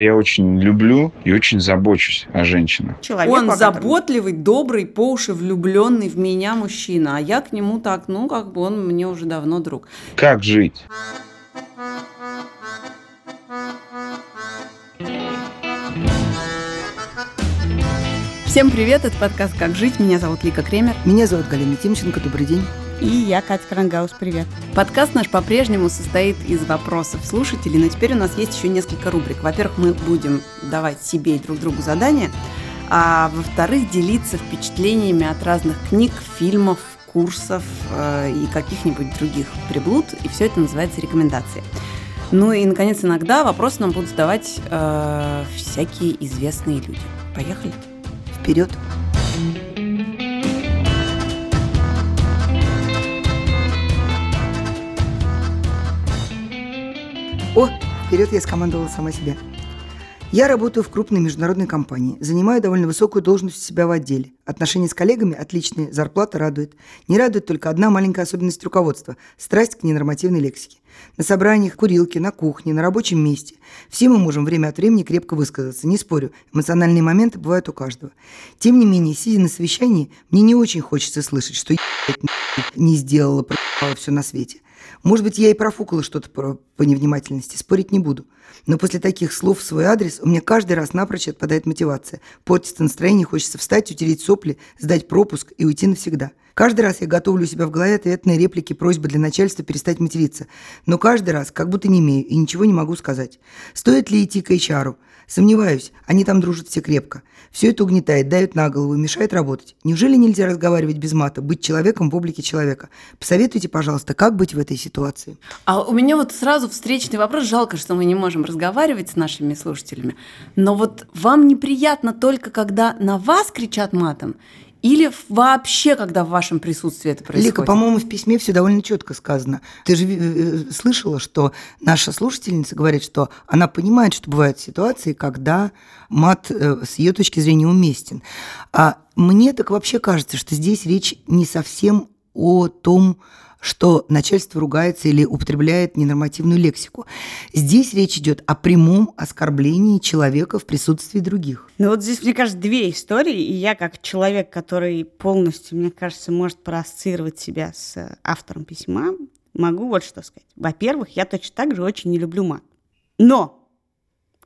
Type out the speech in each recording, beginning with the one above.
Я очень люблю и очень забочусь о женщинах. Человек, Он заботливый, добрый, по уши влюбленный в меня мужчина, а я к нему так, ну, как бы он мне уже давно друг. Как жить? Всем привет, это подкаст «Как жить», меня зовут Лика Кремер. Меня зовут Галина Тимченко, добрый день. И я, Катя Крангаус, привет. Подкаст наш по-прежнему состоит из вопросов слушателей, но теперь у нас есть еще несколько рубрик. Во-первых, мы будем давать себе и друг другу задания, а во-вторых, делиться впечатлениями от разных книг, фильмов, курсов э, и каких-нибудь других приблуд, и все это называется рекомендации. Ну и, наконец, иногда вопросы нам будут задавать э, всякие известные люди. Поехали? Вперед. О, вперед я скомандовала сама себя. Я работаю в крупной международной компании, занимаю довольно высокую должность у себя в отделе. Отношения с коллегами отличные, зарплата радует. Не радует только одна маленькая особенность руководства – страсть к ненормативной лексике. На собраниях, курилке, на кухне, на рабочем месте. Все мы можем время от времени крепко высказаться, не спорю. Эмоциональные моменты бывают у каждого. Тем не менее, сидя на совещании, мне не очень хочется слышать, что я не сделала, все на свете. Может быть, я и профукала что-то по, невнимательности, спорить не буду. Но после таких слов в свой адрес у меня каждый раз напрочь отпадает мотивация. Портится настроение, хочется встать, утереть сопли, сдать пропуск и уйти навсегда. Каждый раз я готовлю у себя в голове ответные реплики, просьбы для начальства перестать материться. Но каждый раз как будто не имею и ничего не могу сказать. Стоит ли идти к HR? Сомневаюсь, они там дружат все крепко. Все это угнетает, давит на голову мешает работать. Неужели нельзя разговаривать без мата, быть человеком в облике человека? Посоветуйте, пожалуйста, как быть в этой ситуации. А у меня вот сразу встречный вопрос. Жалко, что мы не можем разговаривать с нашими слушателями. Но вот вам неприятно только, когда на вас кричат матом? Или вообще, когда в вашем присутствии это происходит? Лика, по-моему, в письме все довольно четко сказано. Ты же э, слышала, что наша слушательница говорит, что она понимает, что бывают ситуации, когда мат э, с ее точки зрения уместен. А мне так вообще кажется, что здесь речь не совсем о том, что начальство ругается или употребляет ненормативную лексику. Здесь речь идет о прямом оскорблении человека в присутствии других. Ну вот здесь, мне кажется, две истории, и я как человек, который полностью, мне кажется, может проассоциировать себя с автором письма, могу вот что сказать. Во-первых, я точно так же очень не люблю мат. Но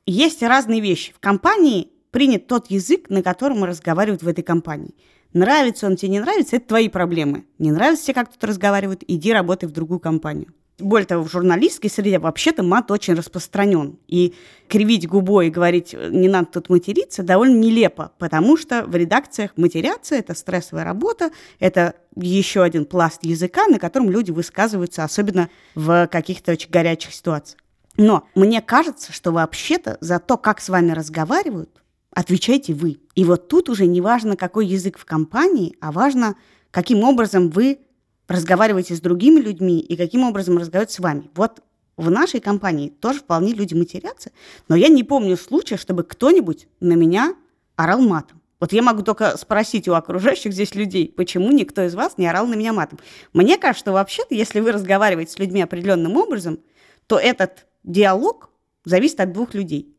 есть разные вещи. В компании принят тот язык, на котором разговаривают в этой компании. Нравится он тебе, не нравится, это твои проблемы. Не нравится тебе, как тут разговаривают, иди работай в другую компанию. Более того, в журналистской среде вообще-то мат очень распространен. И кривить губой и говорить, не надо тут материться, довольно нелепо, потому что в редакциях матерятся, это стрессовая работа, это еще один пласт языка, на котором люди высказываются, особенно в каких-то очень горячих ситуациях. Но мне кажется, что вообще-то за то, как с вами разговаривают, отвечаете вы. И вот тут уже не важно, какой язык в компании, а важно, каким образом вы разговариваете с другими людьми и каким образом разговаривают с вами. Вот в нашей компании тоже вполне люди матерятся, но я не помню случая, чтобы кто-нибудь на меня орал матом. Вот я могу только спросить у окружающих здесь людей, почему никто из вас не орал на меня матом. Мне кажется, что вообще-то, если вы разговариваете с людьми определенным образом, то этот диалог зависит от двух людей.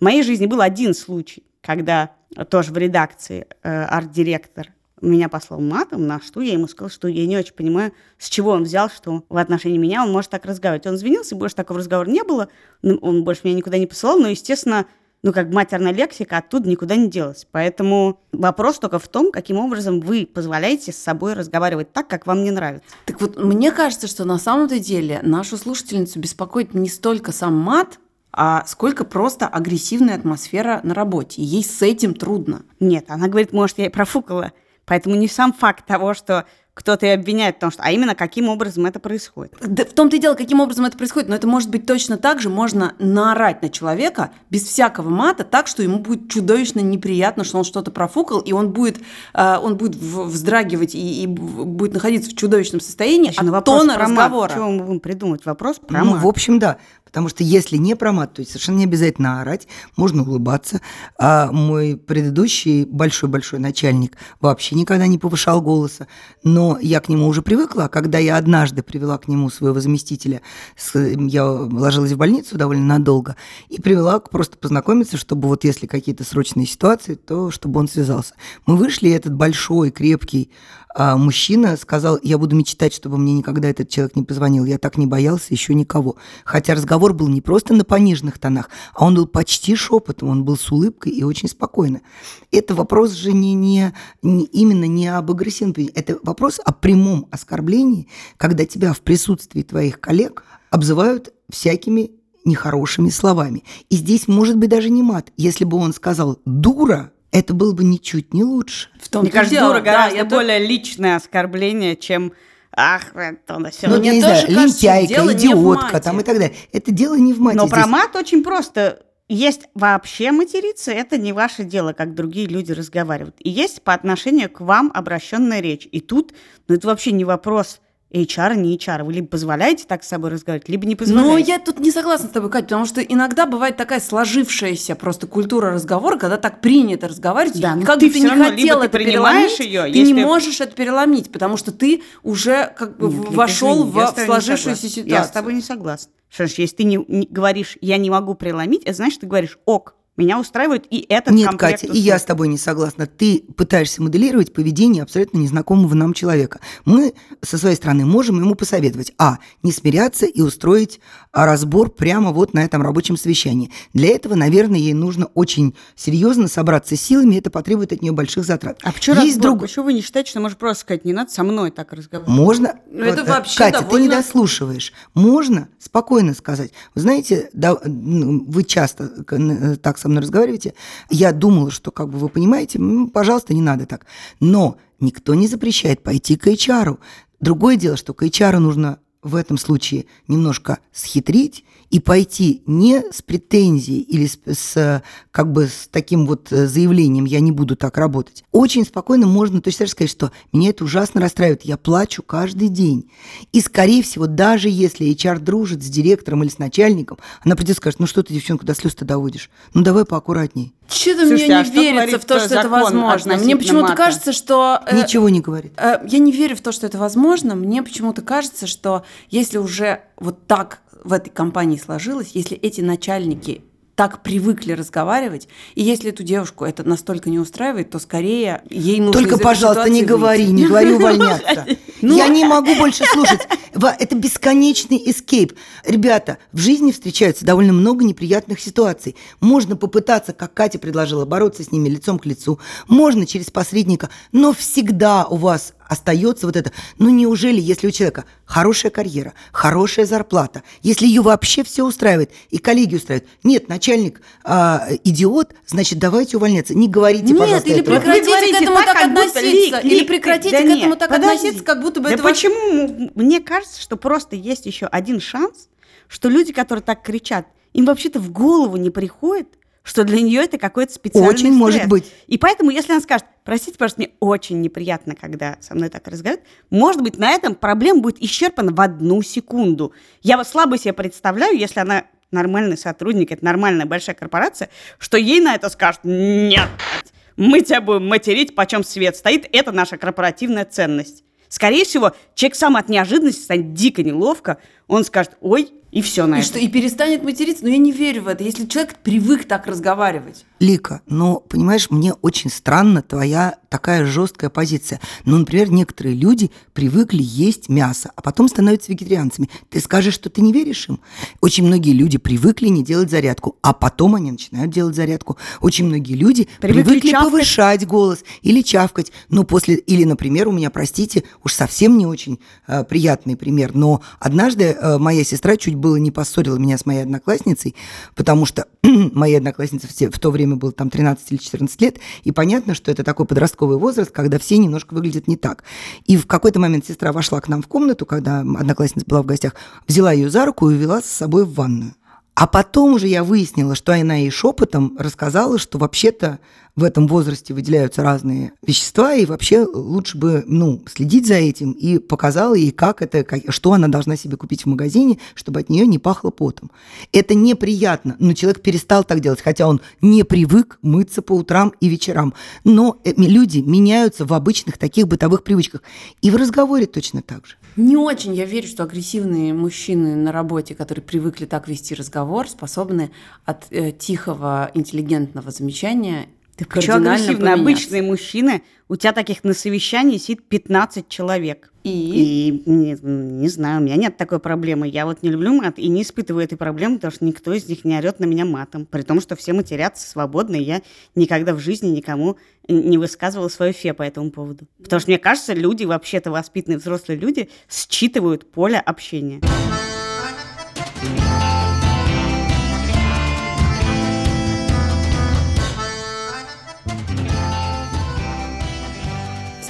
В моей жизни был один случай, когда тоже в редакции э, арт-директор меня послал матом, на что я ему сказала, что я не очень понимаю, с чего он взял, что в отношении меня он может так разговаривать. Он извинился, больше такого разговора не было, он больше меня никуда не посылал, но, естественно, ну, как матерная лексика оттуда никуда не делась. Поэтому вопрос только в том, каким образом вы позволяете с собой разговаривать так, как вам не нравится. Так вот, мне кажется, что на самом-то деле нашу слушательницу беспокоит не столько сам мат, а сколько просто агрессивная атмосфера на работе. Ей с этим трудно. Нет, она говорит, может, я и профукала. Поэтому не сам факт того, что кто-то и обвиняет в том, что, а именно каким образом это происходит. Да, в том-то и дело, каким образом это происходит, но это может быть точно так же, можно наорать на человека без всякого мата, так, что ему будет чудовищно неприятно, что он что-то профукал, и он будет, э, он будет вздрагивать и, и будет находиться в чудовищном состоянии Значит, от тона про разговора. Мат. Чего мы будем придумать? Вопрос про ну, мат. в общем, да. Потому что если не про мат, то есть совершенно не обязательно орать, можно улыбаться. А мой предыдущий большой-большой начальник вообще никогда не повышал голоса. Но я к нему уже привыкла. Когда я однажды привела к нему своего заместителя, я ложилась в больницу довольно надолго, и привела просто познакомиться, чтобы вот если какие-то срочные ситуации, то чтобы он связался. Мы вышли, и этот большой, крепкий а мужчина сказал, я буду мечтать, чтобы мне никогда этот человек не позвонил. Я так не боялся еще никого. Хотя разговор был не просто на пониженных тонах, а он был почти шепотом, он был с улыбкой и очень спокойно. Это вопрос же не, не, не именно не об агрессивном это вопрос о прямом оскорблении, когда тебя в присутствии твоих коллег обзывают всякими нехорошими словами. И здесь может быть даже не мат. Если бы он сказал «дура», это было бы ничуть не лучше. В том Мне кажется, дура гораздо да, более то... личное оскорбление, чем Ах, это на все. Ну, не, не знаю, лентяйка, идиотка там и так далее. Это дело не в мате. Но здесь. про мат очень просто. Есть вообще материться, это не ваше дело, как другие люди разговаривают. И есть по отношению к вам обращенная речь. И тут, ну это вообще не вопрос – HR, не HR. Вы либо позволяете так с собой разговаривать, либо не позволяете. Но я тут не согласна с тобой, Катя, потому что иногда бывает такая сложившаяся просто культура разговора, когда так принято разговаривать, да, как ты бы ты не хотел это переломить, ее, ты если... не можешь это переломить, потому что ты уже как бы Нет, вошел в сложившуюся ситуацию. Я с тобой не согласна. Что ж, если ты не, не говоришь, я не могу переломить, это значит, ты говоришь, ок, меня устраивает и этот Нет, Катя, услуг. и я с тобой не согласна. Ты пытаешься моделировать поведение абсолютно незнакомого нам человека. Мы со своей стороны можем ему посоветовать, а, не смиряться и устроить а, разбор прямо вот на этом рабочем совещании. Для этого, наверное, ей нужно очень серьезно собраться силами, это потребует от нее больших затрат. А почему Есть разбор? Друг... Почему вы не считаете, что можно просто сказать, не надо со мной так разговаривать? Можно. Ну, это вот, э, вообще Катя, довольно... ты не дослушиваешь. Можно спокойно сказать. Вы знаете, да, вы часто э, так со мной разговариваете, я думала, что, как бы вы понимаете, пожалуйста, не надо так. Но никто не запрещает пойти к HR. Другое дело, что к HR нужно в этом случае немножко схитрить и пойти не с претензией или с, с как бы с таким вот э, заявлением «я не буду так работать». Очень спокойно можно точно так сказать, что меня это ужасно расстраивает, я плачу каждый день. И, скорее всего, даже если HR дружит с директором или с начальником, она придет и скажет, ну что ты, девчонку, до слез-то доводишь? Ну давай поаккуратнее. Что-то мне не а верится в то, что это возможно. Мне почему-то кажется, что... Э, Ничего не говорит. Э, я не верю в то, что это возможно. Мне почему-то кажется, что если уже вот так в этой компании сложилось, если эти начальники так привыкли разговаривать, и если эту девушку это настолько не устраивает, то скорее ей нужно Только, пожалуйста, не говори, не говори увольняться. Ну, Я не могу больше слушать. Это бесконечный эскейп. Ребята, в жизни встречаются довольно много неприятных ситуаций. Можно попытаться, как Катя предложила, бороться с ними лицом к лицу. Можно через посредника, но всегда у вас остается вот это. Ну неужели, если у человека хорошая карьера, хорошая зарплата, если ее вообще все устраивает и коллеги устраивают, нет, начальник а, идиот, значит, давайте увольняться. Не говорите, нет, пожалуйста, или этого. прекратите вот к этому так, так относиться, лик, или прекратите да к этому нет, так подожди. относиться, как будто бы да это почему? Мне кажется, что просто есть еще один шанс, что люди, которые так кричат, им вообще-то в голову не приходит, что для нее это какой-то специальный Очень стресс. может быть. И поэтому, если она скажет, простите, пожалуйста, мне очень неприятно, когда со мной так разговаривают, может быть, на этом проблема будет исчерпана в одну секунду. Я вот слабо себе представляю, если она нормальный сотрудник, это нормальная большая корпорация, что ей на это скажут, нет, мы тебя будем материть, почем свет стоит, это наша корпоративная ценность. Скорее всего, человек сам от неожиданности станет дико неловко, он скажет, ой, и все на и это. Что, и перестанет материться? Но я не верю в это. Если человек привык так разговаривать. Лика, но, понимаешь, мне очень странно твоя такая жесткая позиция. Ну, например, некоторые люди привыкли есть мясо, а потом становятся вегетарианцами. Ты скажешь, что ты не веришь им? Очень многие люди привыкли не делать зарядку, а потом они начинают делать зарядку. Очень многие люди привыкли, привыкли повышать голос или чавкать. Но после, или, например, у меня, простите, уж совсем не очень э, приятный пример, но однажды э, моя сестра чуть было не поссорила меня с моей одноклассницей, потому что моей однокласснице в, в то время было там 13 или 14 лет, и понятно, что это такой подростковый возраст, когда все немножко выглядят не так. И в какой-то момент сестра вошла к нам в комнату, когда одноклассница была в гостях, взяла ее за руку и увела с собой в ванную. А потом уже я выяснила, что она ей шепотом рассказала, что вообще-то в этом возрасте выделяются разные вещества, и вообще лучше бы, ну, следить за этим и показал ей, как это, как, что она должна себе купить в магазине, чтобы от нее не пахло потом. Это неприятно, но человек перестал так делать, хотя он не привык мыться по утрам и вечерам. Но э, люди меняются в обычных таких бытовых привычках. И в разговоре точно так же. Не очень я верю, что агрессивные мужчины на работе, которые привыкли так вести разговор, способны от э, тихого, интеллигентного замечания так что агрессивно? Обычные мужчины, у тебя таких на совещании сидит 15 человек. И? И не, не знаю, у меня нет такой проблемы. Я вот не люблю мат и не испытываю этой проблемы, потому что никто из них не орет на меня матом. При том, что все матерятся свободно, и я никогда в жизни никому не высказывала свое фе по этому поводу. Потому что мне кажется, люди, вообще-то воспитанные взрослые люди, считывают поле общения.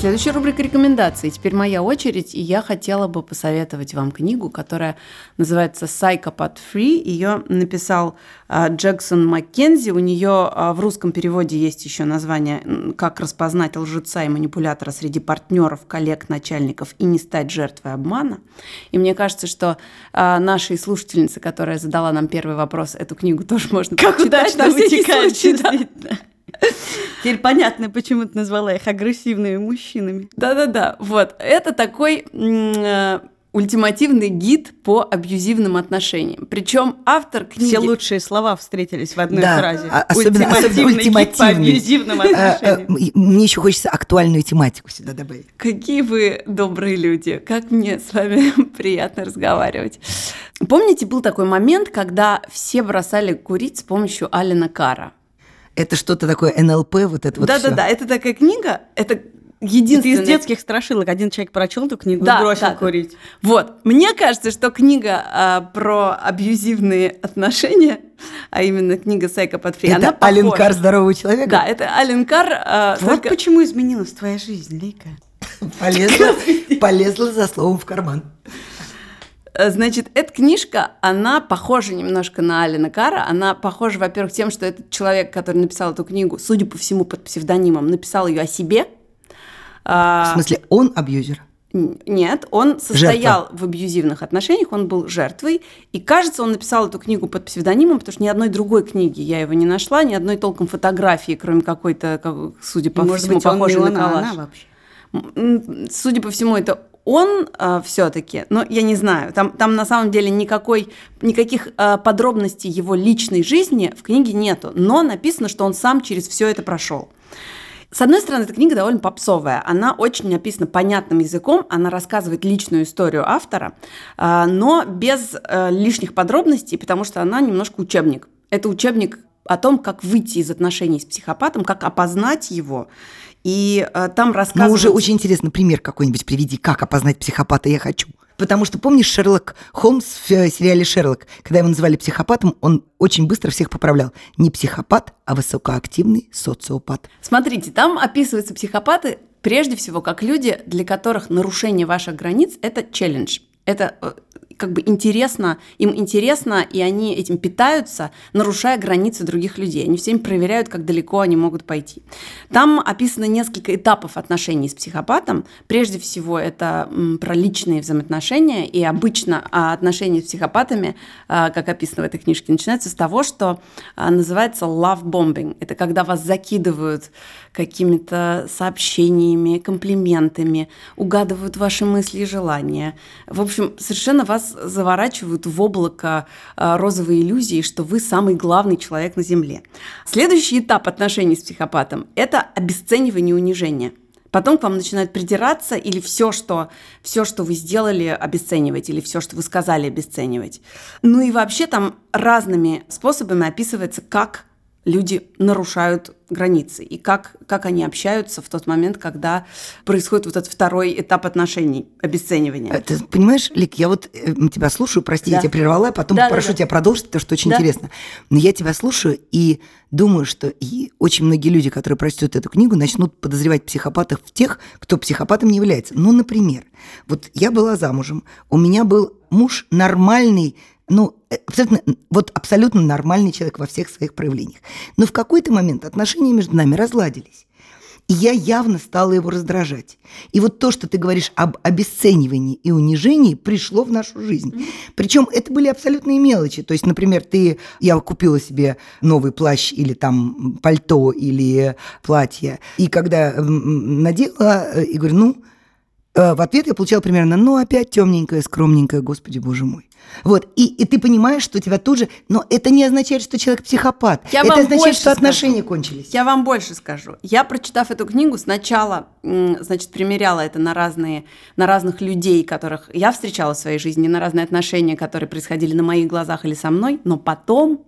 Следующая рубрика рекомендаций. Теперь моя очередь, и я хотела бы посоветовать вам книгу, которая называется «Psychopath Free». Ее написал а, Джексон Маккензи. У нее а, в русском переводе есть еще название «Как распознать лжеца и манипулятора среди партнеров, коллег, начальников и не стать жертвой обмана». И мне кажется, что а, нашей слушательнице, которая задала нам первый вопрос, эту книгу тоже можно как прочитать. Как удачно вытекает. Да. Теперь понятно, почему ты назвала их агрессивными мужчинами. Да-да-да, вот. Это такой э, ультимативный гид по абьюзивным отношениям. Причем автор книги... Все лучшие слова встретились в одной да, фразе. А, особенно, ультимативный, особенно ультимативный. по абьюзивным отношениям. Э, э, мне еще хочется актуальную тематику сюда добавить. Какие вы добрые люди. Как мне с вами приятно разговаривать. Помните, был такой момент, когда все бросали курить с помощью Алина Кара? Это что-то такое НЛП, вот это вот Да-да-да, это такая книга, это единственная... Это из детских страшилок. Один человек прочел эту книгу да, и бросил да, курить. Вот. Мне кажется, что книга а, про абьюзивные отношения, а именно книга Сайка Подфри, это она похожа. Аленкар здорового человека? Да, это Аленкар... А, вот только... почему изменилась твоя жизнь, Лейка. Полезла, полезла за словом в карман. Э, значит, эта книжка, она похожа немножко на Алина Кара. Она похожа, во-первых, тем, что этот человек, который написал эту книгу, судя по всему, под псевдонимом, написал ее о себе. В смысле, он абьюзер? Нет, он состоял Жертва. в абьюзивных отношениях, он был жертвой, и кажется, он написал эту книгу под псевдонимом, потому что ни одной другой книги я его не нашла, ни одной толком фотографии, кроме какой-то, судя по Может всему, быть, похожей на коллаж. Она вообще? Судя по всему, это он э, все-таки, ну, я не знаю, там, там на самом деле никакой, никаких э, подробностей его личной жизни в книге нету, но написано, что он сам через все это прошел. С одной стороны, эта книга довольно попсовая. Она очень написана понятным языком, она рассказывает личную историю автора, э, но без э, лишних подробностей, потому что она немножко учебник. Это учебник о том, как выйти из отношений с психопатом, как опознать его и э, там рассказывается... Ну, уже очень интересно, пример какой-нибудь приведи, как опознать психопата я хочу. Потому что, помнишь, Шерлок Холмс в э, сериале «Шерлок», когда его называли психопатом, он очень быстро всех поправлял. Не психопат, а высокоактивный социопат. Смотрите, там описываются психопаты прежде всего как люди, для которых нарушение ваших границ – это челлендж. Это э, как бы интересно, им интересно, и они этим питаются, нарушая границы других людей. Они все время проверяют, как далеко они могут пойти. Там описано несколько этапов отношений с психопатом. Прежде всего, это про личные взаимоотношения, и обычно а, отношения с психопатами, а, как описано в этой книжке, начинаются с того, что а, называется love bombing. Это когда вас закидывают какими-то сообщениями, комплиментами, угадывают ваши мысли и желания. В общем, совершенно вас заворачивают в облако а, розовой иллюзии, что вы самый главный человек на Земле. Следующий этап отношений с психопатом – это обесценивание и унижение. Потом к вам начинают придираться или все, что, все, что вы сделали, обесценивать, или все, что вы сказали, обесценивать. Ну и вообще там разными способами описывается, как люди нарушают границы и как, как они общаются в тот момент, когда происходит вот этот второй этап отношений, обесценивания. Ты понимаешь, Лик, я вот э, тебя слушаю, прости, да. я тебя прервала, а потом да, прошу да, да. тебя продолжить, потому что очень да. интересно. Но я тебя слушаю и думаю, что и очень многие люди, которые прочтут эту книгу, начнут подозревать психопатов в тех, кто психопатом не является. Ну, например, вот я была замужем, у меня был муж нормальный, ну, э, абсолютно, вот абсолютно нормальный человек во всех своих проявлениях. Но в какой-то момент отношения между нами разладились. И я явно стала его раздражать. И вот то, что ты говоришь об обесценивании и унижении, пришло в нашу жизнь. Mm-hmm. Причем это были абсолютные мелочи. То есть, например, ты, я купила себе новый плащ или там пальто или платье, и когда надела, э, и говорю, ну, Э, в ответ я получал примерно, ну, опять темненькая, скромненькая, господи, боже мой. Вот, и, и ты понимаешь, что тебя тут же... Но это не означает, что человек психопат. Я это означает, что скажу. отношения кончились. Я вам больше скажу. Я, прочитав эту книгу, сначала, значит, примеряла это на разные, на разных людей, которых я встречала в своей жизни, на разные отношения, которые происходили на моих глазах или со мной, но потом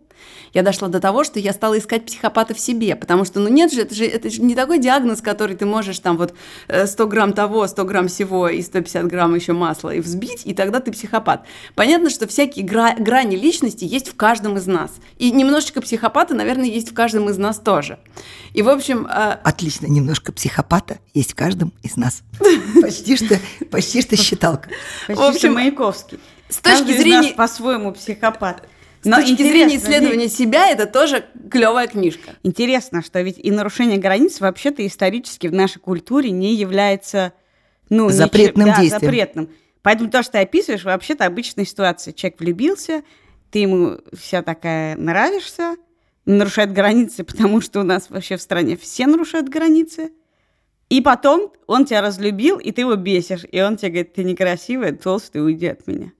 я дошла до того, что я стала искать психопата в себе, потому что, ну нет же, это же, это же не такой диагноз, который ты можешь там вот 100 э, грамм того, 100 грамм всего и 150 грамм еще масла и взбить, и тогда ты психопат. Понятно, что всякие гра- грани личности есть в каждом из нас. И немножечко психопата, наверное, есть в каждом из нас тоже. И, в общем... Э... Отлично, немножко психопата есть в каждом из нас. Почти что, почти что считалка. Почти что Маяковский. С точки зрения... по-своему психопат. Но с точки зрения исследования ведь... себя, это тоже клевая книжка. Интересно, что ведь и нарушение границ вообще-то исторически в нашей культуре не является ну, запретным ничем, действием. Да, запретным. Поэтому то, что ты описываешь, вообще-то обычная ситуация. Человек влюбился, ты ему вся такая нравишься, нарушает границы, потому что у нас вообще в стране все нарушают границы. И потом он тебя разлюбил, и ты его бесишь. И он тебе говорит, ты некрасивая, толстый, уйди от меня.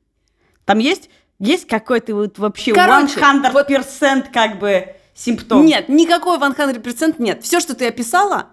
Там есть есть какой-то вот вообще Короче, 100% вот, как бы симптом? Нет, никакой 100% нет. Все, что ты описала,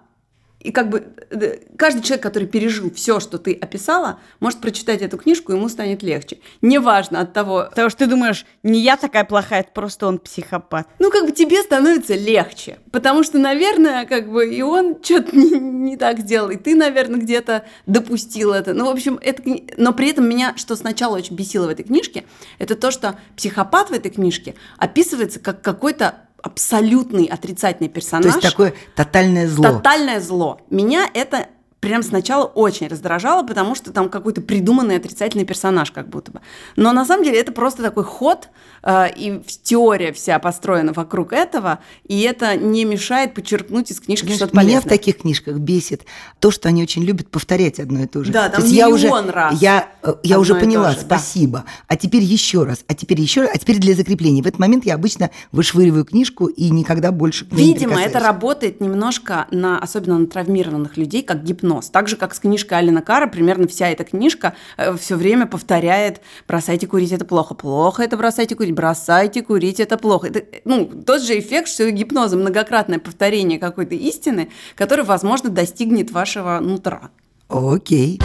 и как бы э, каждый человек, который пережил все, что ты описала, может прочитать эту книжку, ему станет легче. Неважно от того... Потому что ты думаешь, не я такая плохая, это просто он психопат. Ну, как бы тебе становится легче. Потому что, наверное, как бы и он что-то не, не так сделал, и ты, наверное, где-то допустил это. Ну, в общем, это... Но при этом меня, что сначала очень бесило в этой книжке, это то, что психопат в этой книжке описывается как какой-то абсолютный отрицательный персонаж. То есть такое тотальное зло. Тотальное зло. Меня это прям сначала очень раздражало, потому что там какой-то придуманный отрицательный персонаж как будто бы. Но на самом деле это просто такой ход, э, и теория вся построена вокруг этого, и это не мешает подчеркнуть из книжки что-то полезное. Меня в таких книжках бесит то, что они очень любят повторять одно и то же. Да, там то есть я уже, раз. Я, э, я уже поняла, же, спасибо. Да. А теперь еще раз, а теперь еще раз, а теперь для закрепления. В этот момент я обычно вышвыриваю книжку и никогда больше Видимо, не это работает немножко на, особенно на травмированных людей, как гипноз нос. Так же, как с книжкой Алина Кара, примерно вся эта книжка э, все время повторяет «бросайте курить, это плохо, плохо это бросайте курить, бросайте курить, это плохо». Это, ну, тот же эффект, что гипноза, многократное повторение какой-то истины, который, возможно, достигнет вашего нутра. Окей.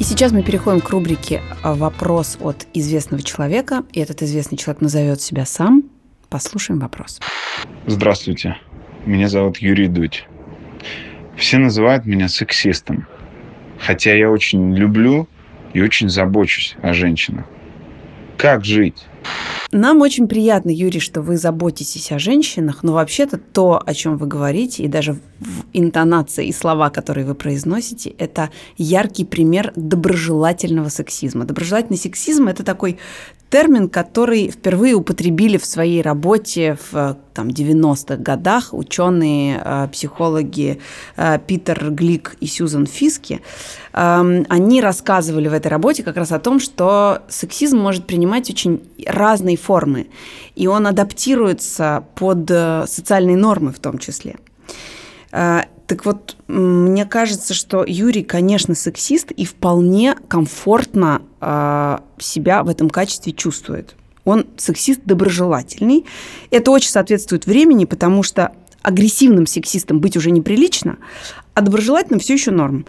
И сейчас мы переходим к рубрике «Вопрос от известного человека». И этот известный человек назовет себя сам. Послушаем вопрос. Здравствуйте. Меня зовут Юрий Дудь. Все называют меня сексистом. Хотя я очень люблю и очень забочусь о женщинах. Как жить? Нам очень приятно, Юрий, что вы заботитесь о женщинах, но вообще-то то, о чем вы говорите, и даже в интонации и слова, которые вы произносите, это яркий пример доброжелательного сексизма. Доброжелательный сексизм – это такой термин, который впервые употребили в своей работе в там, 90-х годах ученые, э, психологи э, Питер Глик и Сьюзан Фиски. Эм, они рассказывали в этой работе как раз о том, что сексизм может принимать очень разные формы, и он адаптируется под э, социальные нормы в том числе. Так вот, мне кажется, что Юрий, конечно, сексист и вполне комфортно э, себя в этом качестве чувствует. Он сексист доброжелательный. Это очень соответствует времени, потому что агрессивным сексистом быть уже неприлично, а доброжелательным все еще норм.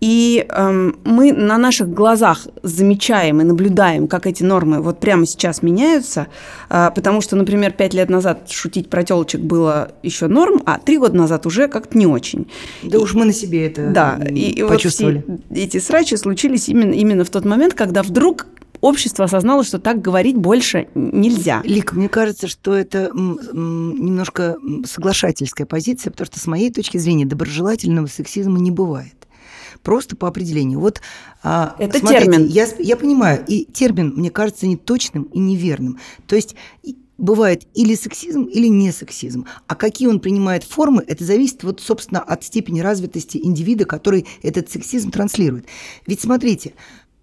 И э, мы на наших глазах замечаем и наблюдаем, как эти нормы вот прямо сейчас меняются, э, потому что, например, пять лет назад шутить про телочек было еще норм, а три года назад уже как-то не очень. Да и, уж мы на себе это да, и, почувствовали. И вот все эти срачи случились именно, именно в тот момент, когда вдруг общество осознало, что так говорить больше нельзя. Лик, мне кажется, что это немножко соглашательская позиция, потому что с моей точки зрения доброжелательного сексизма не бывает просто по определению. Вот, а, Это смотрите, термин. Я, я понимаю, и термин, мне кажется, не точным и неверным. То есть бывает или сексизм, или не сексизм. А какие он принимает формы, это зависит, вот, собственно, от степени развитости индивида, который этот сексизм транслирует. Ведь смотрите,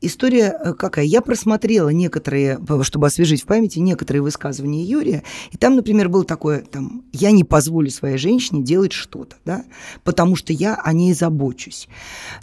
история э, какая? Я просмотрела некоторые, чтобы освежить в памяти, некоторые высказывания Юрия, и там, например, было такое, там, я не позволю своей женщине делать что-то, да, потому что я о ней забочусь.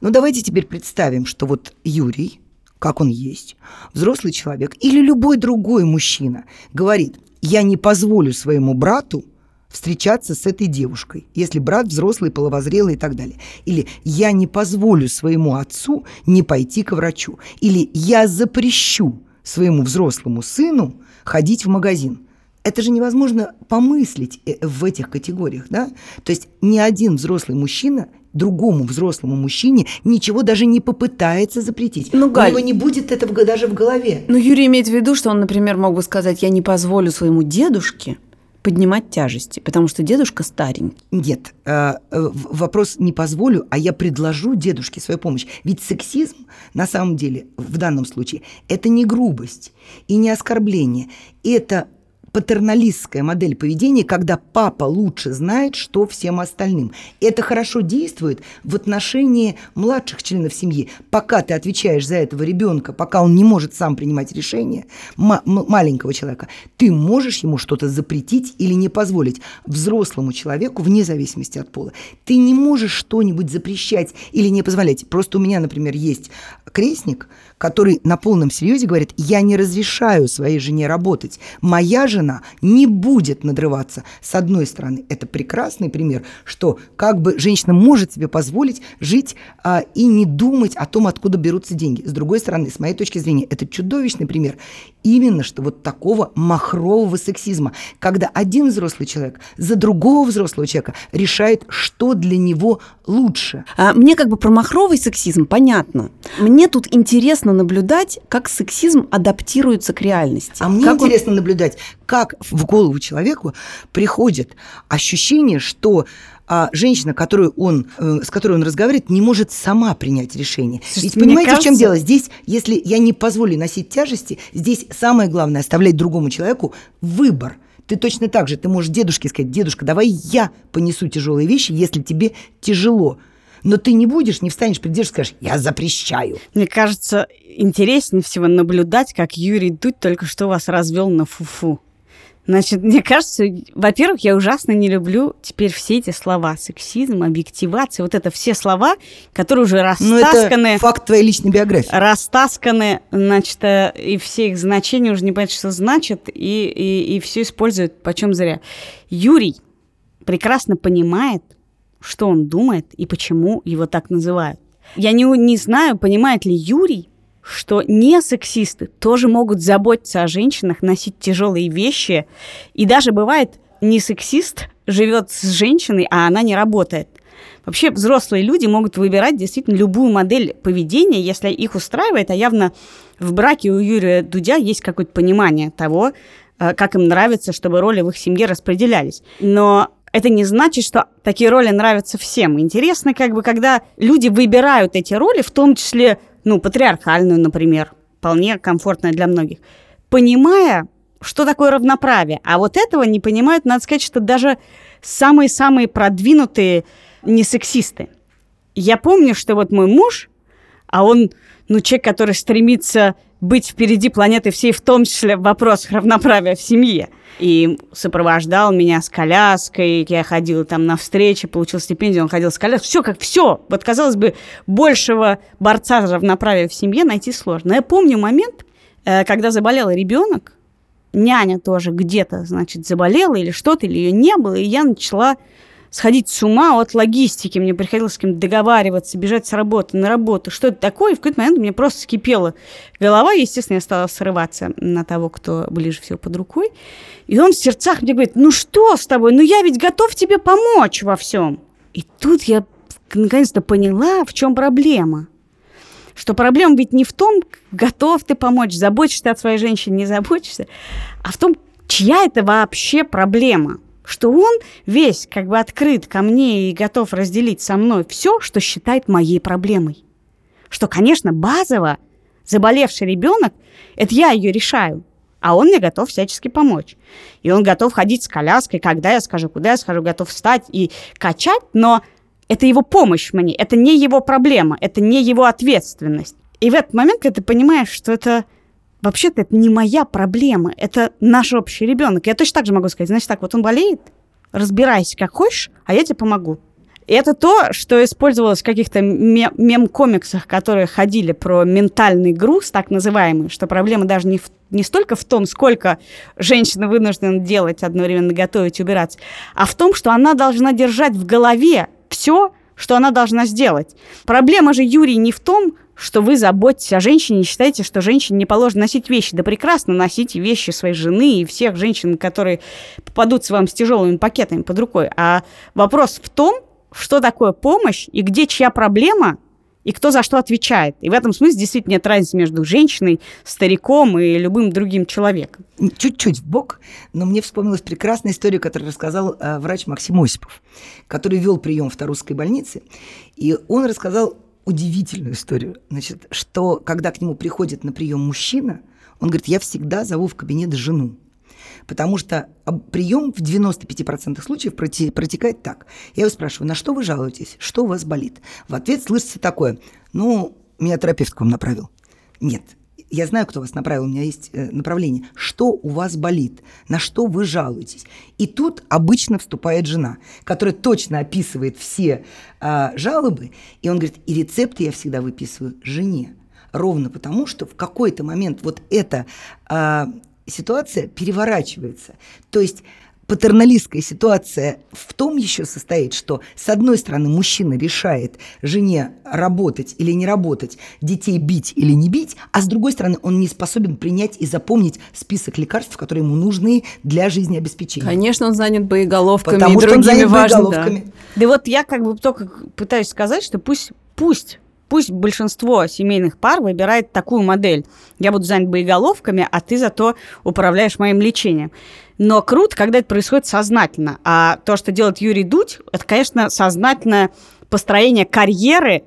Но давайте теперь представим, что вот Юрий, как он есть, взрослый человек или любой другой мужчина говорит – я не позволю своему брату встречаться с этой девушкой, если брат взрослый, половозрелый и так далее. Или я не позволю своему отцу не пойти к врачу. Или я запрещу своему взрослому сыну ходить в магазин. Это же невозможно помыслить э, в этих категориях, да? То есть ни один взрослый мужчина другому взрослому мужчине ничего даже не попытается запретить. Ну, Галь, У него не будет этого даже в голове. Но Юрий имеет в виду, что он, например, мог бы сказать, я не позволю своему дедушке поднимать тяжести, потому что дедушка старенький. Нет, э, э, вопрос не позволю, а я предложу дедушке свою помощь. Ведь сексизм на самом деле в данном случае это не грубость и не оскорбление, это патерналистская модель поведения, когда папа лучше знает, что всем остальным. Это хорошо действует в отношении младших членов семьи. Пока ты отвечаешь за этого ребенка, пока он не может сам принимать решения, маленького человека, ты можешь ему что-то запретить или не позволить взрослому человеку, вне зависимости от пола. Ты не можешь что-нибудь запрещать или не позволять. Просто у меня, например, есть крестник, который на полном серьезе говорит, я не разрешаю своей жене работать. Моя жена не будет надрываться. С одной стороны, это прекрасный пример, что как бы женщина может себе позволить жить а, и не думать о том, откуда берутся деньги. С другой стороны, с моей точки зрения, это чудовищный пример именно что вот такого махрового сексизма, когда один взрослый человек за другого взрослого человека решает, что для него лучше. А мне как бы про махровый сексизм понятно. Мне тут интересно наблюдать, как сексизм адаптируется к реальности. А мне как интересно он... наблюдать, как в голову человеку приходит ощущение, что а женщина, которую он, э, с которой он разговаривает, не может сама принять решение. Слушайте, Ведь понимаете, кажется... в чем дело? Здесь, если я не позволю носить тяжести, здесь самое главное оставлять другому человеку выбор. Ты точно так же, ты можешь дедушке сказать, дедушка, давай я понесу тяжелые вещи, если тебе тяжело. Но ты не будешь, не встанешь перед девушкой скажешь, я запрещаю. Мне кажется, интереснее всего наблюдать, как Юрий Дудь только что вас развел на фуфу. Значит, мне кажется, во-первых, я ужасно не люблю теперь все эти слова. Сексизм, объективация, вот это все слова, которые уже растасканы. Ну, это факт твоей личной биографии. Растасканы, значит, э, и все их значения уже не понятно, что значит, и, и, и все используют почем зря. Юрий прекрасно понимает, что он думает и почему его так называют. Я не, не знаю, понимает ли Юрий, что не сексисты тоже могут заботиться о женщинах, носить тяжелые вещи. И даже бывает, не сексист живет с женщиной, а она не работает. Вообще взрослые люди могут выбирать действительно любую модель поведения, если их устраивает, а явно в браке у Юрия Дудя есть какое-то понимание того, э, как им нравится, чтобы роли в их семье распределялись. Но это не значит, что такие роли нравятся всем. Интересно, как бы, когда люди выбирают эти роли, в том числе ну, патриархальную, например, вполне комфортная для многих, понимая, что такое равноправие. А вот этого не понимают, надо сказать, что даже самые-самые продвинутые не сексисты. Я помню, что вот мой муж, а он, ну, человек, который стремится быть впереди планеты всей, в том числе в вопросах равноправия в семье. И сопровождал меня с коляской, я ходила там на встречи, получил стипендию, он ходил с коляской. Все как все. Вот, казалось бы, большего борца за равноправие в семье найти сложно. Но я помню момент, э, когда заболел ребенок, няня тоже где-то, значит, заболела или что-то, или ее не было, и я начала сходить с ума от логистики. Мне приходилось с кем-то договариваться, бежать с работы на работу. Что это такое? И в какой-то момент мне просто скипела голова. Естественно, я стала срываться на того, кто ближе всего под рукой. И он в сердцах мне говорит, ну что с тобой? Ну я ведь готов тебе помочь во всем. И тут я наконец-то поняла, в чем проблема. что проблема ведь не в том, готов ты помочь, заботишься о своей женщине, не заботишься, а в том, чья это вообще проблема. Что он весь как бы открыт ко мне и готов разделить со мной все, что считает моей проблемой. Что, конечно, базово заболевший ребенок, это я ее решаю, а он мне готов всячески помочь. И он готов ходить с коляской, когда я скажу, куда я скажу, готов встать и качать, но это его помощь мне, это не его проблема, это не его ответственность. И в этот момент, когда ты понимаешь, что это вообще-то это не моя проблема, это наш общий ребенок. Я точно так же могу сказать, значит так, вот он болеет, разбирайся как хочешь, а я тебе помогу. Это то, что использовалось в каких-то мем-комиксах, которые ходили про ментальный груз, так называемый, что проблема даже не, в, не столько в том, сколько женщина вынуждена делать, одновременно готовить, убираться, а в том, что она должна держать в голове все, что она должна сделать. Проблема же, Юрий, не в том, что вы заботитесь о женщине и считаете, что женщине не положено носить вещи. Да прекрасно носите вещи своей жены и всех женщин, которые попадутся вам с тяжелыми пакетами под рукой. А вопрос в том, что такое помощь и где чья проблема, и кто за что отвечает. И в этом смысле действительно нет разницы между женщиной, стариком и любым другим человеком. Чуть-чуть в бок, но мне вспомнилась прекрасная история, которую рассказал э, врач Максим Осипов, который вел прием в Тарусской больнице. И он рассказал удивительную историю. Значит, что когда к нему приходит на прием мужчина, он говорит, я всегда зову в кабинет жену. Потому что прием в 95% случаев протекает так. Я его спрашиваю, на что вы жалуетесь? Что у вас болит? В ответ слышится такое, ну, меня терапевт к вам направил. Нет, я знаю, кто вас направил, у меня есть э, направление. Что у вас болит? На что вы жалуетесь? И тут обычно вступает жена, которая точно описывает все э, жалобы, и он говорит, и рецепты я всегда выписываю жене. Ровно потому, что в какой-то момент вот эта э, ситуация переворачивается. То есть патерналистская ситуация в том еще состоит, что с одной стороны мужчина решает жене работать или не работать, детей бить или не бить, а с другой стороны он не способен принять и запомнить список лекарств, которые ему нужны для жизнеобеспечения. Конечно, он занят боеголовками Потому и что другими он занят важными. боеголовками. Да. да вот я как бы только пытаюсь сказать, что пусть, пусть Пусть большинство семейных пар выбирает такую модель. Я буду занят боеголовками, а ты зато управляешь моим лечением. Но круто, когда это происходит сознательно. А то, что делает Юрий Дудь, это, конечно, сознательное построение карьеры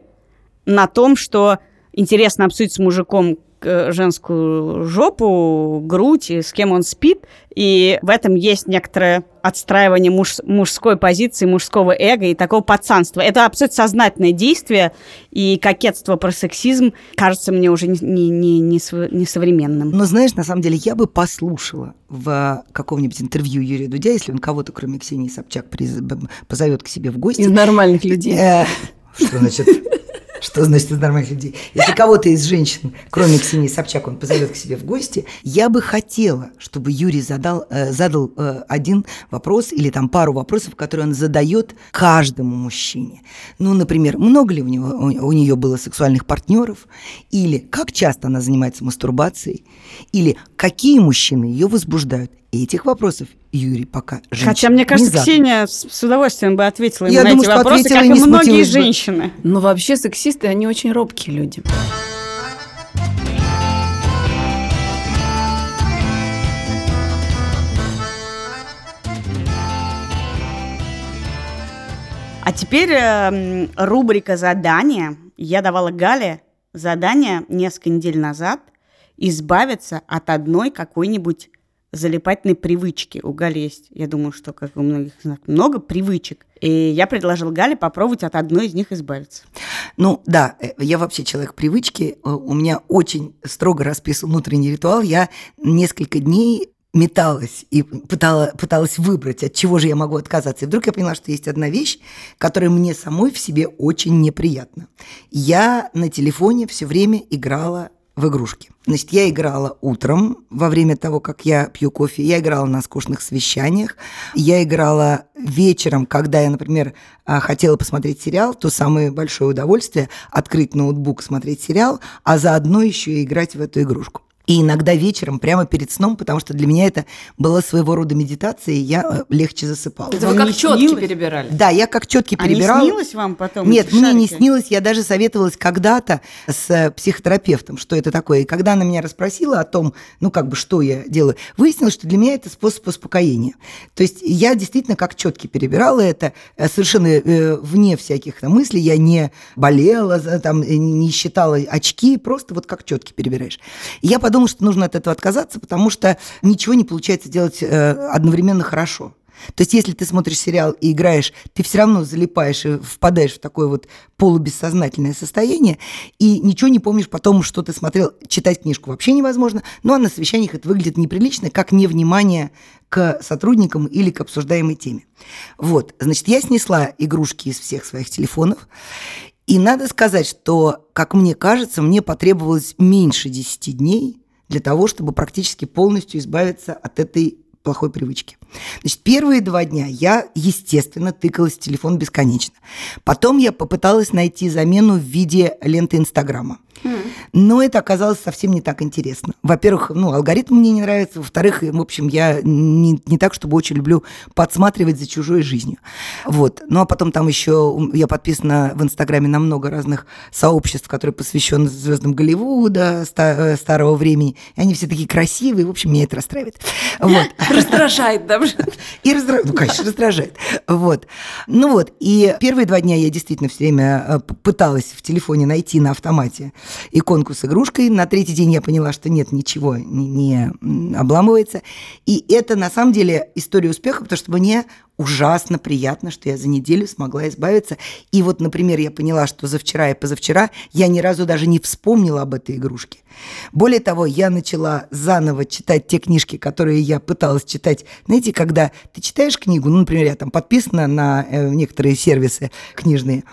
на том, что интересно обсудить с мужиком женскую жопу, грудь, и с кем он спит. И в этом есть некоторое отстраивание муж, мужской позиции, мужского эго и такого пацанства. Это абсолютно сознательное действие, и кокетство про сексизм кажется мне уже не, не, не, не, не современным. Но знаешь, на самом деле, я бы послушала в каком-нибудь интервью Юрия Дудя, если он кого-то, кроме Ксении Собчак, позовет к себе в гости. Из нормальных людей. Э, что значит что значит из нормальных людей? Если кого-то из женщин, кроме Ксении Собчак, он позовет к себе в гости, я бы хотела, чтобы Юрий задал, э, задал э, один вопрос или там пару вопросов, которые он задает каждому мужчине. Ну, например, много ли у, него, у, у нее было сексуальных партнеров? Или как часто она занимается мастурбацией? Или какие мужчины ее возбуждают? Этих вопросов Юрий пока Хотя, мне кажется, Ксения с, удовольствием бы ответила Я на думаю, эти что вопросы, как и многие женщины. Бы. Но вообще сексисты, они очень робкие люди. А теперь э, рубрика задания. Я давала Гале задание несколько недель назад избавиться от одной какой-нибудь залипательной привычки. У Гали есть, я думаю, что, как у многих много привычек. И я предложил Гале попробовать от одной из них избавиться. Ну да, э, я вообще человек привычки. Э, у меня очень строго расписан внутренний ритуал. Я несколько дней металась и пытала, пыталась выбрать, от чего же я могу отказаться. И вдруг я поняла, что есть одна вещь, которая мне самой в себе очень неприятна. Я на телефоне все время играла в игрушки. Значит, я играла утром, во время того, как я пью кофе, я играла на скучных совещаниях, я играла вечером, когда я, например, а, хотела посмотреть сериал, то самое большое удовольствие – открыть ноутбук, смотреть сериал, а заодно еще и играть в эту игрушку. И иногда вечером, прямо перед сном, потому что для меня это было своего рода медитация, и я э, легче засыпала. Это Вам вы как не четки снилось? перебирали. Да, я как четки А не перебирала. снилось вам потом? Нет, мне не шарики? снилось. Я даже советовалась когда-то с э, психотерапевтом, что это такое. И когда она меня расспросила о том, ну, как бы, что я делаю, выяснилось, что для меня это способ успокоения. То есть я действительно как четки перебирала это, э, совершенно э, вне всяких там, мыслей. Я не болела, там, не считала очки, просто вот как четки перебираешь. И я подумала, что нужно от этого отказаться, потому что ничего не получается делать э, одновременно хорошо. То есть, если ты смотришь сериал и играешь, ты все равно залипаешь и впадаешь в такое вот полубессознательное состояние, и ничего не помнишь потом, что ты смотрел. Читать книжку вообще невозможно. Ну, а на совещаниях это выглядит неприлично, как невнимание к сотрудникам или к обсуждаемой теме. Вот, значит, я снесла игрушки из всех своих телефонов, и надо сказать, что, как мне кажется, мне потребовалось меньше 10 дней для того, чтобы практически полностью избавиться от этой плохой привычки. Значит, первые два дня я, естественно, тыкалась в телефон бесконечно. Потом я попыталась найти замену в виде ленты Инстаграма. Но это оказалось совсем не так интересно. Во-первых, ну, алгоритм мне не нравится. Во-вторых, в общем, я не, не так, чтобы очень люблю подсматривать за чужой жизнью. Вот. Ну, а потом там еще я подписана в Инстаграме на много разных сообществ, которые посвящены звездам Голливуда, ста- э, старого времени. И они все такие красивые. В общем, меня это расстраивает. Вот. Раздражает даже. И раздражает. Ну, конечно, раздражает. Вот. Ну вот, и первые два дня я действительно все время э, пыталась в телефоне найти на автомате иконку с игрушкой. На третий день я поняла, что нет, ничего не, не, обламывается. И это на самом деле история успеха, потому что мне ужасно приятно, что я за неделю смогла избавиться. И вот, например, я поняла, что за вчера и позавчера я ни разу даже не вспомнила об этой игрушке. Более того, я начала заново читать те книжки, которые я пыталась читать. Знаете, когда ты читаешь книгу, ну, например, я там подписана на э, некоторые сервисы книжные,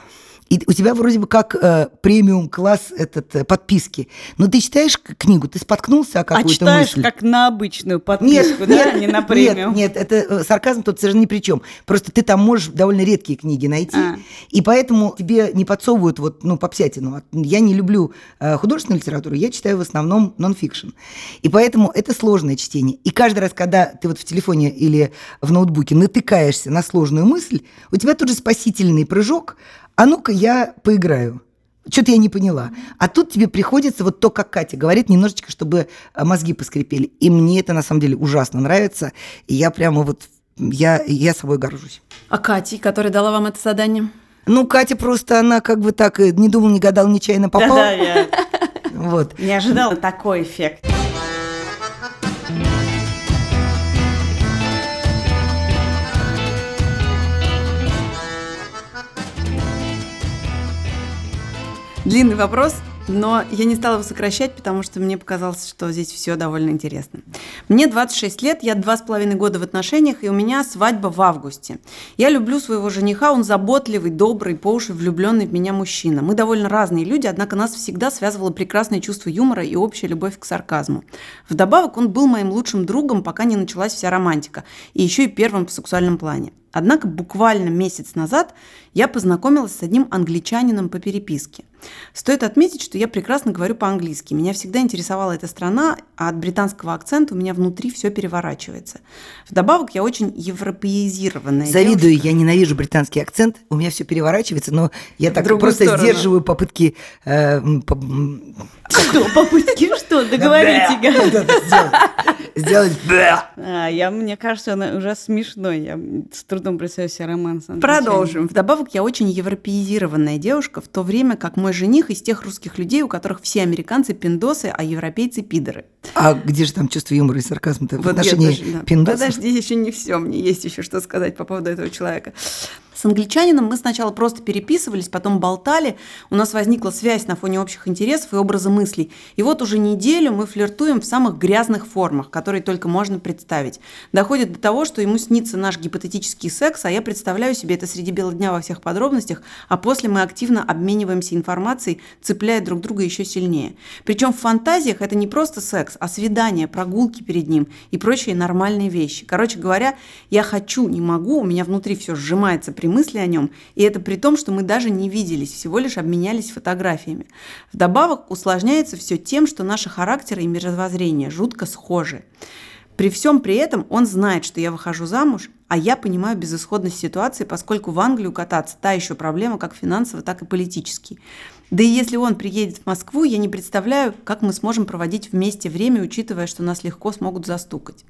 и у тебя вроде бы как э, премиум класс этот э, подписки. Но ты читаешь книгу, ты споткнулся о А какую-то читаешь мысль. как на обычную Нет, подписку, да, не на премиум? Нет, нет, это э, сарказм тут совершенно ни при чем. Просто ты там можешь довольно редкие книги найти, А. и поэтому тебе не подсовывают вот, ну, попсятину. Я не люблю э, художественную литературу, я читаю в основном нон-фикшн. И поэтому это сложное чтение. И каждый раз, когда ты вот в телефоне или в ноутбуке натыкаешься на сложную мысль, у тебя тут же спасительный прыжок, а ну-ка я поиграю. Что-то я не поняла. А тут тебе приходится вот то, как Катя говорит, немножечко, чтобы э, мозги поскрипели. И мне это на самом деле ужасно нравится. И я прямо вот, я, я собой горжусь. А Кати, которая дала вам это задание? Ну, Катя просто, она как бы так э, не думала, не гадала, нечаянно попала. Да-да, я Вот. не ожидала такой эффект. Длинный вопрос, но я не стала его сокращать, потому что мне показалось, что здесь все довольно интересно. Мне 26 лет, я два с половиной года в отношениях, и у меня свадьба в августе. Я люблю своего жениха, он заботливый, добрый, по уши влюбленный в меня мужчина. Мы довольно разные люди, однако нас всегда связывало прекрасное чувство юмора и общая любовь к сарказму. Вдобавок он был моим лучшим другом, пока не началась вся романтика, и еще и первым в сексуальном плане. Однако буквально месяц назад я познакомилась с одним англичанином по переписке. Стоит отметить, что я прекрасно говорю по-английски. Меня всегда интересовала эта страна, а от британского акцента у меня внутри все переворачивается. Вдобавок я очень европеизированная Завидую, девушка. я ненавижу британский акцент. У меня все переворачивается, но я так просто сторону. сдерживаю попытки э, по- Что, попытки что? Договорите, это сделать. А, я, мне кажется, она уже смешной. Я с трудом представляю себе роман. Продолжим. Вдобавок, я очень европеизированная девушка, в то время как мой жених из тех русских людей, у которых все американцы пиндосы, а европейцы пидоры. А где же там чувство юмора и сарказма-то в Вот отношении да. пиндосов? Подожди, еще не все. Мне есть еще что сказать по поводу этого человека. С англичанином мы сначала просто переписывались, потом болтали. У нас возникла связь на фоне общих интересов и образа мыслей. И вот уже неделю мы флиртуем в самых грязных формах, которые только можно представить. Доходит до того, что ему снится наш гипотетический секс, а я представляю себе это среди бела дня во всех подробностях, а после мы активно обмениваемся информацией, цепляя друг друга еще сильнее. Причем в фантазиях это не просто секс, а свидания, прогулки перед ним и прочие нормальные вещи. Короче говоря, я хочу, не могу, у меня внутри все сжимается при мысли о нем, и это при том, что мы даже не виделись, всего лишь обменялись фотографиями. Вдобавок усложняется все тем, что наши характеры и мировоззрение жутко схожи. При всем при этом он знает, что я выхожу замуж, а я понимаю безысходность ситуации, поскольку в Англию кататься та еще проблема как финансово, так и политически. Да и если он приедет в Москву, я не представляю, как мы сможем проводить вместе время, учитывая, что нас легко смогут застукать.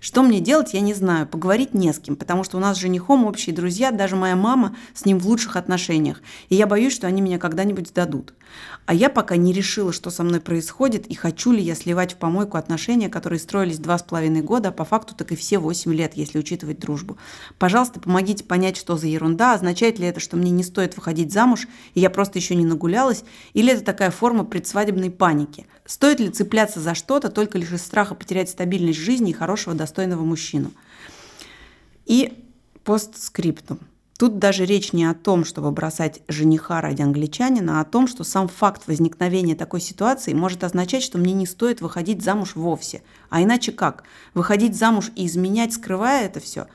Что мне делать, я не знаю. Поговорить не с кем, потому что у нас с женихом общие друзья, даже моя мама с ним в лучших отношениях. И я боюсь, что они меня когда-нибудь сдадут. А я пока не решила, что со мной происходит, и хочу ли я сливать в помойку отношения, которые строились два с половиной года, а по факту так и все восемь лет, если учитывать дружбу. Пожалуйста, помогите понять, что за ерунда, означает ли это, что мне не стоит выходить замуж, и я просто еще не нагулялась, или это такая форма предсвадебной паники. Стоит ли цепляться за что-то только лишь из страха потерять стабильность жизни и хорошего, достойного мужчину? И постскриптум. Тут даже речь не о том, чтобы бросать жениха ради англичанина, а о том, что сам факт возникновения такой ситуации может означать, что мне не стоит выходить замуж вовсе. А иначе как? Выходить замуж и изменять, скрывая это все?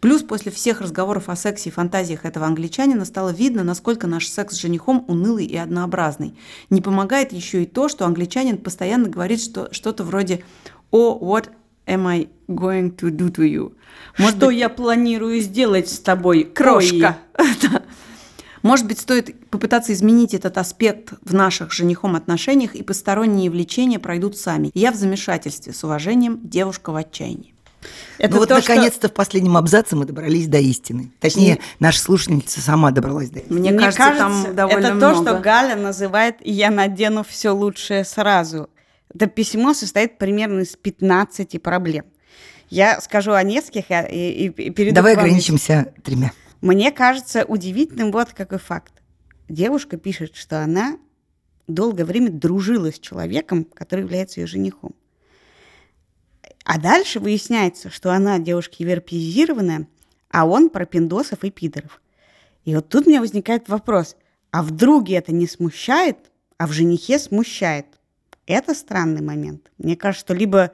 Плюс после всех разговоров о сексе и фантазиях этого англичанина стало видно, насколько наш секс с женихом унылый и однообразный. Не помогает еще и то, что англичанин постоянно говорит что, что-то вроде «О, oh, what am I going to do to you?» Может Что быть... я планирую сделать с тобой, крошка? Может быть, стоит попытаться изменить этот аспект в наших женихом отношениях, и посторонние влечения пройдут сами. Я в замешательстве. С уважением, девушка в отчаянии. Это ну вот наконец-то что... в последнем абзаце мы добрались до истины. Точнее, наша слушательница сама добралась до истины. Мне, Мне кажется, кажется, там довольно это много. то, что Галя называет «я надену все лучшее сразу». Это письмо состоит примерно из 15 проблем. Я скажу о нескольких и, и, и перейду Давай ограничимся тремя. Мне кажется удивительным вот какой факт. Девушка пишет, что она долгое время дружила с человеком, который является ее женихом. А дальше выясняется, что она девушка европеизированная, а он про пиндосов и пидоров. И вот тут у меня возникает вопрос, а в друге это не смущает, а в женихе смущает? Это странный момент. Мне кажется, что либо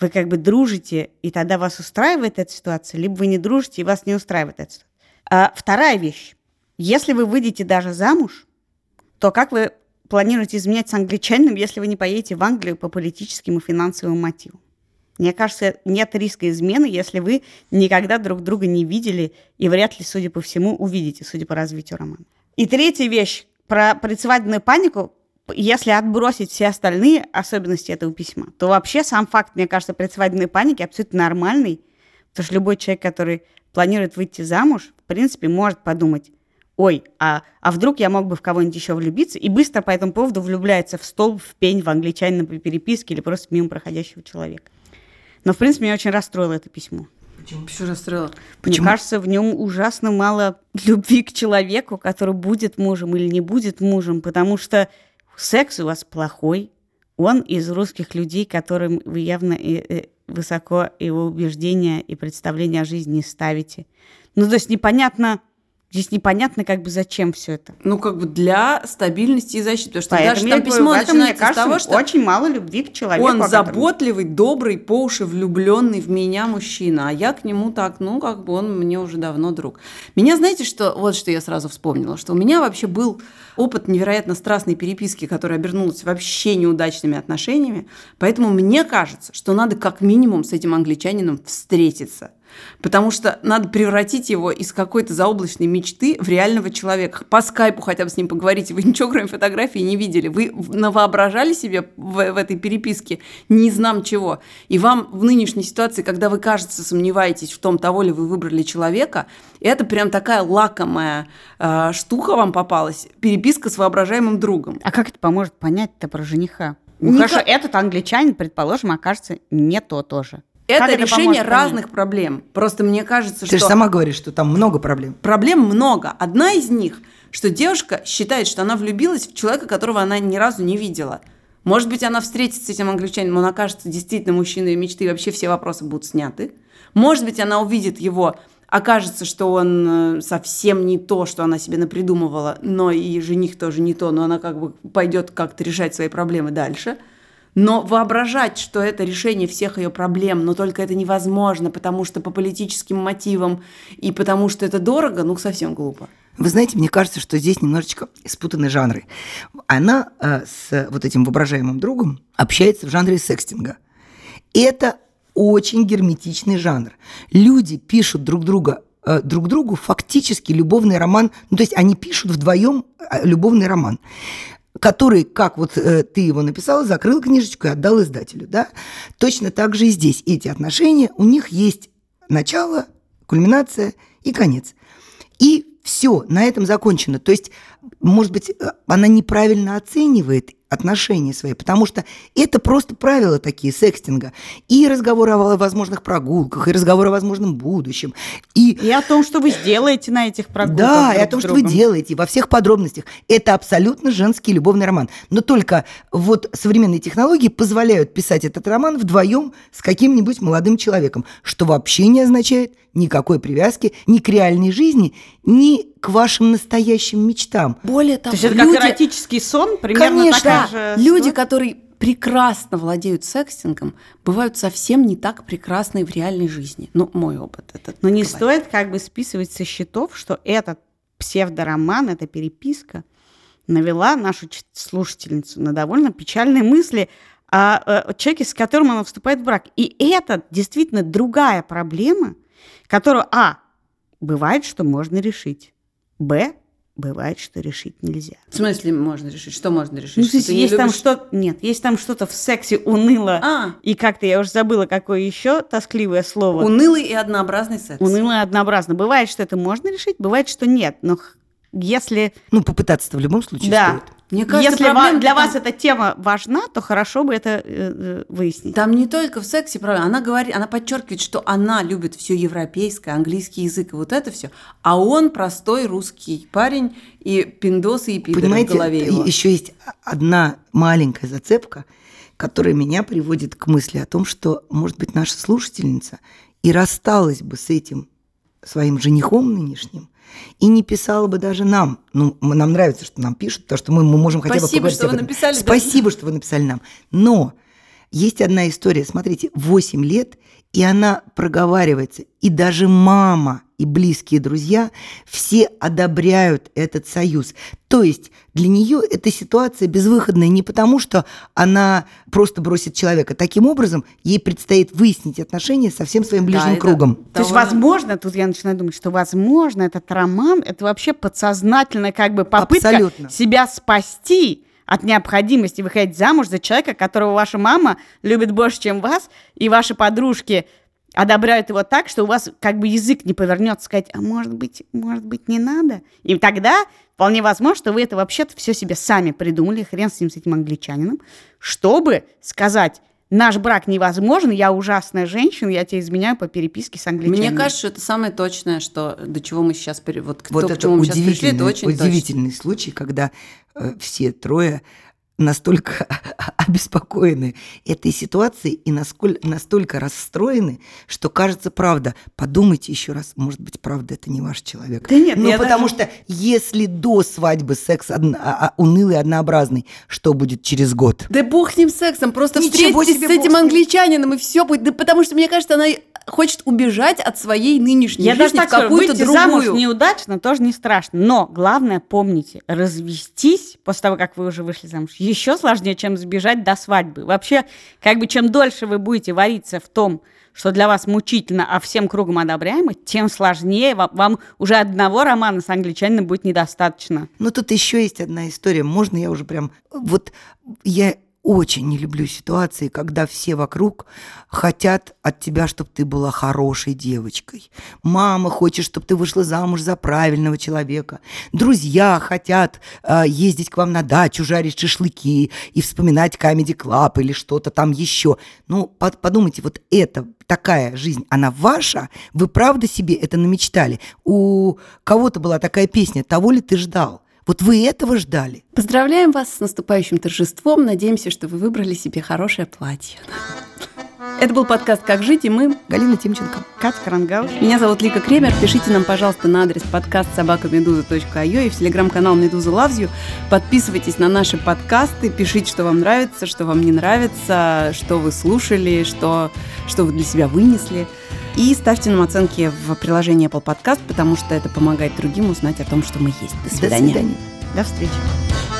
вы как бы дружите, и тогда вас устраивает эта ситуация, либо вы не дружите, и вас не устраивает эта ситуация. А вторая вещь. Если вы выйдете даже замуж, то как вы планируете изменять с англичанином, если вы не поедете в Англию по политическим и финансовым мотивам? Мне кажется, нет риска измены, если вы никогда друг друга не видели и вряд ли, судя по всему, увидите, судя по развитию романа. И третья вещь про предсвадебную панику если отбросить все остальные особенности этого письма, то вообще сам факт, мне кажется, предсвадебной паники абсолютно нормальный, потому что любой человек, который планирует выйти замуж, в принципе, может подумать, ой, а, а вдруг я мог бы в кого-нибудь еще влюбиться, и быстро по этому поводу влюбляется в стол, в пень, в англичанина по переписке или просто мимо проходящего человека. Но, в принципе, меня очень расстроило это письмо. Почему? Почему расстроила? Почему? Мне кажется, в нем ужасно мало любви к человеку, который будет мужем или не будет мужем, потому что секс у вас плохой, он из русских людей, которым вы явно и, высоко его убеждения и представления о жизни не ставите. Ну, то есть непонятно, Здесь непонятно, как бы зачем все это. Ну, как бы для стабильности и защиты. Потому что Поэтому даже там письмо начинается мне кажется, с того, что очень мало любви к человеку. Он заботливый, добрый, по уши влюбленный в меня мужчина, а я к нему так, ну, как бы он мне уже давно друг. Меня, знаете, что вот что я сразу вспомнила, что у меня вообще был опыт невероятно страстной переписки, которая обернулась вообще неудачными отношениями. Поэтому мне кажется, что надо как минимум с этим англичанином встретиться – Потому что надо превратить его из какой-то заоблачной мечты в реального человека. По скайпу хотя бы с ним поговорите. Вы ничего, кроме фотографии, не видели. Вы навоображали себе в, в этой переписке не знам чего. И вам в нынешней ситуации, когда вы, кажется, сомневаетесь в том, того ли вы выбрали человека, это прям такая лакомая э, штука вам попалась. Переписка с воображаемым другом. А как это поможет понять-то про жениха? Ну, Никак... хорошо, этот англичанин, предположим, окажется не то тоже. Это как решение это разных проблем. Просто мне кажется, Ты что... Ты же сама говоришь, что там много проблем. Проблем много. Одна из них, что девушка считает, что она влюбилась в человека, которого она ни разу не видела. Может быть, она встретится с этим англичанином, он окажется действительно мужчиной мечты, и вообще все вопросы будут сняты. Может быть, она увидит его, окажется, что он э, совсем не то, что она себе напридумывала, но и жених тоже не то, но она как бы пойдет как-то решать свои проблемы дальше – Но воображать, что это решение всех ее проблем, но только это невозможно, потому что по политическим мотивам и потому что это дорого, ну совсем глупо. Вы знаете, мне кажется, что здесь немножечко спутаны жанры. Она э, с вот этим воображаемым другом общается в жанре секстинга. Это очень герметичный жанр. Люди пишут друг друга э, друг другу фактически любовный роман, ну то есть они пишут вдвоем э, любовный роман который, как вот э, ты его написал, закрыл книжечку и отдал издателю, да? Точно так же и здесь эти отношения, у них есть начало, кульминация и конец. И все, на этом закончено. То есть, может быть, э, она неправильно оценивает отношения свои, потому что это просто правила такие секстинга. И разговор о возможных прогулках, и разговор о возможном будущем. И, и о том, что вы сделаете на этих прогулках. Да, и о том, что вы делаете, во всех подробностях. Это абсолютно женский любовный роман. Но только вот современные технологии позволяют писать этот роман вдвоем с каким-нибудь молодым человеком, что вообще не означает никакой привязки ни к реальной жизни, ни к вашим настоящим мечтам. Более того, То есть это люди... как эротический сон, примерно Конечно, такая же люди, которые прекрасно владеют секстингом, бывают совсем не так прекрасны в реальной жизни. Ну, мой опыт этот. Но не говорит. стоит как бы списывать со счетов, что этот псевдороман, эта переписка навела нашу слушательницу на довольно печальные мысли о, о человеке, с которым она вступает в брак. И это действительно другая проблема, которую, а, бывает, что можно решить. Б, бывает, что решить нельзя. В смысле можно решить? Что можно решить? Ну, что есть там что Нет, есть там что-то в сексе уныло. А. И как-то я уже забыла, какое еще тоскливое слово. Унылый и однообразный секс. Унылый и однообразный. Бывает, что это можно решить, бывает, что нет. Но если... Ну, попытаться-то в любом случае да. стоит. Мне кажется, Если для там... вас эта тема важна, то хорошо бы это э, э, выяснить. Там не только в сексе проблема. Она говорит, она подчеркивает, что она любит все европейское, английский язык и вот это все, а он простой русский парень и пиндосы и пидоры Понимаете, в голове его. еще есть одна маленькая зацепка, которая меня приводит к мысли о том, что, может быть, наша слушательница и рассталась бы с этим своим женихом нынешним, и не писала бы даже нам. Ну, нам нравится, что нам пишут, то, что мы, мы можем хотя Спасибо, бы что вы написали. Спасибо, да. что вы написали нам. Но есть одна история. Смотрите, 8 лет, и она проговаривается. И даже мама и близкие друзья все одобряют этот союз. То есть для нее эта ситуация безвыходная не потому, что она просто бросит человека. Таким образом, ей предстоит выяснить отношения со всем своим ближним да, кругом. То есть, возможно, тут я начинаю думать, что, возможно, этот роман – это вообще подсознательная как бы попытка Абсолютно. себя спасти от необходимости выходить замуж за человека, которого ваша мама любит больше, чем вас, и ваши подружки одобряют его так, что у вас как бы язык не повернется сказать, а может быть, может быть, не надо. И тогда вполне возможно, что вы это вообще-то все себе сами придумали, хрен с ним, с этим англичанином, чтобы сказать, наш брак невозможен, я ужасная женщина, я тебя изменяю по переписке с англичанином. Мне кажется, что это самое точное, что до чего мы сейчас вот, вот то, к чему мы сейчас пришли, это очень удивительный точно. случай, когда э, все трое настолько обеспокоены этой ситуацией и насколько, настолько расстроены, что кажется правда. Подумайте еще раз, может быть, правда, это не ваш человек. Да нет, ну потому даже... что если до свадьбы секс одно, а, а, унылый, однообразный, что будет через год? Да бог с ним сексом, просто Ничего встретитесь с этим англичанином и все будет. Да потому что мне кажется, она хочет убежать от своей нынешней Я жизни даже так в какую-то другую. замуж неудачно тоже не страшно. Но главное помните, развестись после того, как вы уже вышли замуж, еще сложнее, чем сбежать до свадьбы. Вообще, как бы чем дольше вы будете вариться в том, что для вас мучительно, а всем кругом одобряемо, тем сложнее вам, вам уже одного романа с англичанином будет недостаточно. Но тут еще есть одна история. Можно я уже прям... Вот я очень не люблю ситуации, когда все вокруг хотят от тебя, чтобы ты была хорошей девочкой. Мама хочет, чтобы ты вышла замуж за правильного человека. Друзья хотят э, ездить к вам на дачу, жарить шашлыки и вспоминать Comedy Club или что-то там еще. Ну, под, подумайте, вот это такая жизнь, она ваша? Вы правда себе это намечтали? У кого-то была такая песня «Того ли ты ждал?» Вот вы этого ждали? Поздравляем вас с наступающим торжеством. Надеемся, что вы выбрали себе хорошее платье. Это был подкаст «Как жить» и мы, Галина Тимченко. Катя Крангаус. Меня зовут Лика Кремер. Пишите нам, пожалуйста, на адрес подкаст собакамедуза.io и в телеграм-канал Медуза Loves You. Подписывайтесь на наши подкасты, пишите, что вам нравится, что вам не нравится, что вы слушали, что, что вы для себя вынесли. И ставьте нам оценки в приложении Apple Podcast, потому что это помогает другим узнать о том, что мы есть. До свидания. До свидания. До встречи.